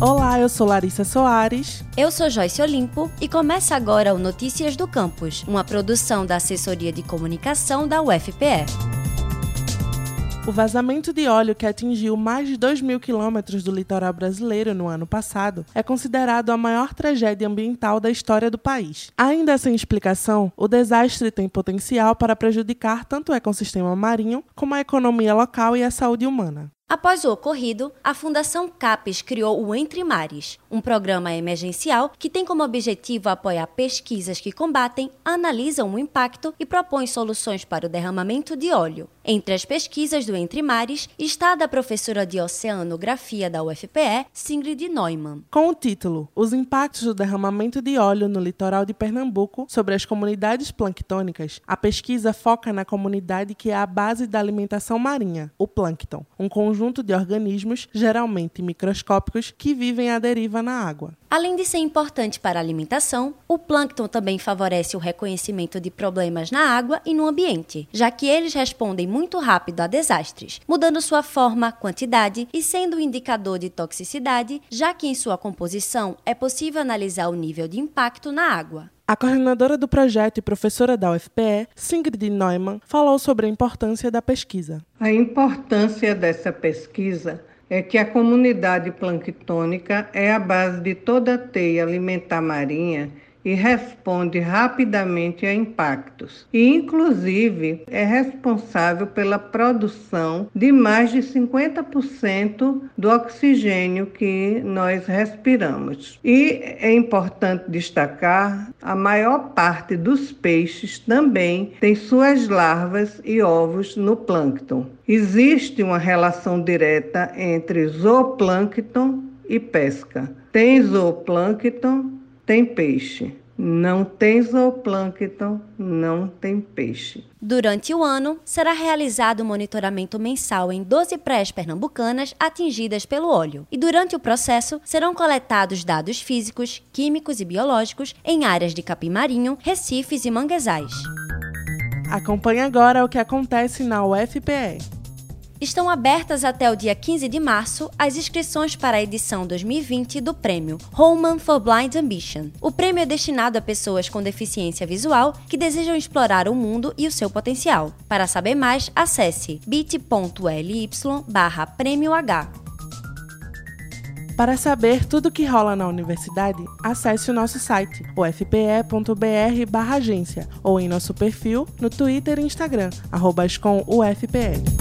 Olá, eu sou Larissa Soares. Eu sou Joyce Olimpo e começa agora o Notícias do Campus, uma produção da Assessoria de Comunicação da UFPE. O vazamento de óleo que atingiu mais de 2 mil quilômetros do litoral brasileiro no ano passado é considerado a maior tragédia ambiental da história do país. Ainda sem explicação, o desastre tem potencial para prejudicar tanto o ecossistema marinho como a economia local e a saúde humana. Após o ocorrido, a Fundação CAPES criou o Entre Mares, um programa emergencial que tem como objetivo apoiar pesquisas que combatem, analisam o impacto e propõem soluções para o derramamento de óleo. Entre as pesquisas do Entre Mares está a da professora de Oceanografia da UFPE, Singrid Neumann. Com o título Os impactos do derramamento de óleo no litoral de Pernambuco sobre as comunidades planctônicas, a pesquisa foca na comunidade que é a base da alimentação marinha, o plâncton, um conjunto conjunto de organismos, geralmente microscópicos, que vivem à deriva na água. Além de ser importante para a alimentação, o plâncton também favorece o reconhecimento de problemas na água e no ambiente, já que eles respondem muito rápido a desastres, mudando sua forma, quantidade e sendo um indicador de toxicidade, já que em sua composição é possível analisar o nível de impacto na água. A coordenadora do projeto e professora da UFPE, Singrid Neumann, falou sobre a importância da pesquisa. A importância dessa pesquisa é que a comunidade planctônica é a base de toda a teia alimentar marinha e responde rapidamente a impactos. E, inclusive, é responsável pela produção de mais de 50% do oxigênio que nós respiramos. E é importante destacar: a maior parte dos peixes também tem suas larvas e ovos no plâncton. Existe uma relação direta entre zooplâncton e pesca. Tem zooplâncton, tem peixe. Não tem zooplâncton, não tem peixe. Durante o ano, será realizado o monitoramento mensal em 12 praias pernambucanas atingidas pelo óleo. E durante o processo, serão coletados dados físicos, químicos e biológicos em áreas de capim marinho, recifes e manguezais. Acompanhe agora o que acontece na UFPE. Estão abertas até o dia 15 de março as inscrições para a edição 2020 do prêmio Roman for Blind Ambition. O prêmio é destinado a pessoas com deficiência visual que desejam explorar o mundo e o seu potencial. Para saber mais, acesse bit.ly barra. Para saber tudo o que rola na universidade, acesse o nosso site, ufpe.br agência, ou em nosso perfil no Twitter e Instagram, arroba ufpe.